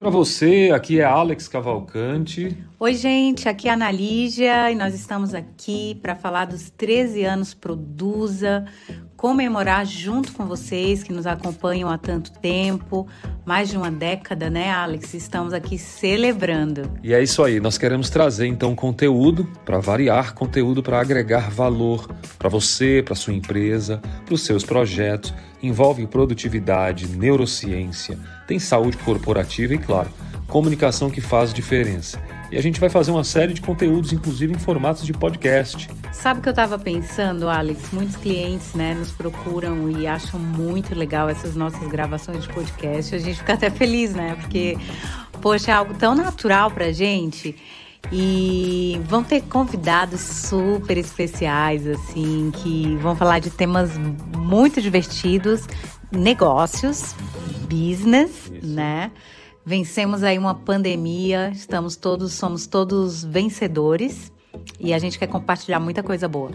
Para você, aqui é Alex Cavalcante. Oi, gente, aqui é a Ana Lígia e nós estamos aqui para falar dos 13 anos Produza, comemorar junto com vocês que nos acompanham há tanto tempo, mais de uma década, né, Alex? Estamos aqui celebrando. E é isso aí, nós queremos trazer então conteúdo para variar, conteúdo para agregar valor para você, para sua empresa, para os seus projetos. Envolve produtividade, neurociência, tem saúde corporativa e, claro, comunicação que faz diferença. E a gente vai fazer uma série de conteúdos, inclusive em formatos de podcast. Sabe o que eu estava pensando, Alex? Muitos clientes né, nos procuram e acham muito legal essas nossas gravações de podcast. A gente fica até feliz, né? Porque, poxa, é algo tão natural pra gente. E vão ter convidados super especiais, assim, que vão falar de temas muito divertidos, negócios, business, Isso. né? Vencemos aí uma pandemia, estamos todos, somos todos vencedores e a gente quer compartilhar muita coisa boa.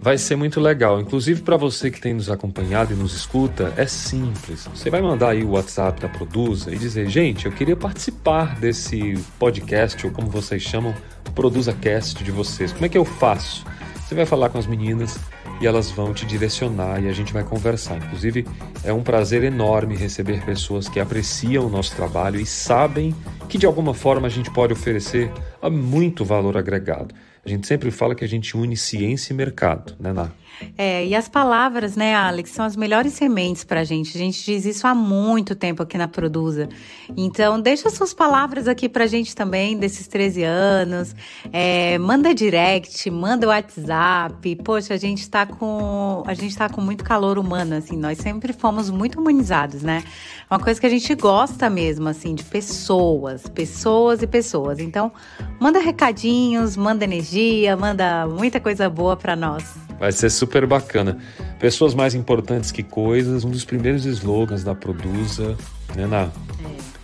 Vai ser muito legal. Inclusive para você que tem nos acompanhado e nos escuta, é simples. Você vai mandar aí o WhatsApp da Produza e dizer: "Gente, eu queria participar desse podcast ou como vocês chamam, Produza Cast de vocês. Como é que eu faço?" Você vai falar com as meninas e elas vão te direcionar e a gente vai conversar. Inclusive, é um prazer enorme receber pessoas que apreciam o nosso trabalho e sabem que de alguma forma a gente pode oferecer muito valor agregado. A gente sempre fala que a gente une ciência e mercado, né, Ná? É, e as palavras, né, Alex, são as melhores sementes para a gente. A gente diz isso há muito tempo aqui na Produza. Então, deixa suas palavras aqui para a gente também, desses 13 anos. É, manda direct, manda WhatsApp. Poxa, a gente está com a gente tá com muito calor humano, assim. Nós sempre fomos muito humanizados, né? Uma coisa que a gente gosta mesmo, assim, de pessoas, pessoas e pessoas. Então, manda recadinhos, manda energia, manda muita coisa boa para nós. Vai ser super bacana. Pessoas mais importantes que coisas, um dos primeiros slogans da Produza, né, Ná? É.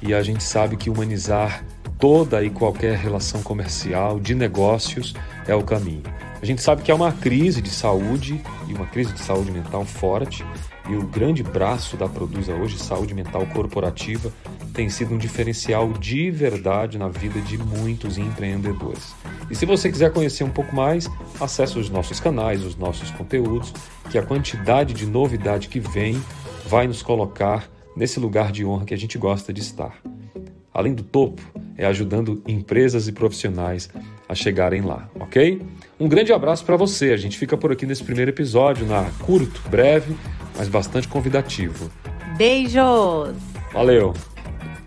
E a gente sabe que humanizar toda e qualquer relação comercial, de negócios, é o caminho. A gente sabe que há uma crise de saúde e uma crise de saúde mental forte, e o grande braço da Produza hoje, saúde mental corporativa, tem sido um diferencial de verdade na vida de muitos empreendedores. E se você quiser conhecer um pouco mais, acesse os nossos canais, os nossos conteúdos, que a quantidade de novidade que vem vai nos colocar nesse lugar de honra que a gente gosta de estar. Além do topo, é ajudando empresas e profissionais a chegarem lá, ok? Um grande abraço para você. A gente fica por aqui nesse primeiro episódio, na curto, breve, mas bastante convidativo. Beijos! Valeu!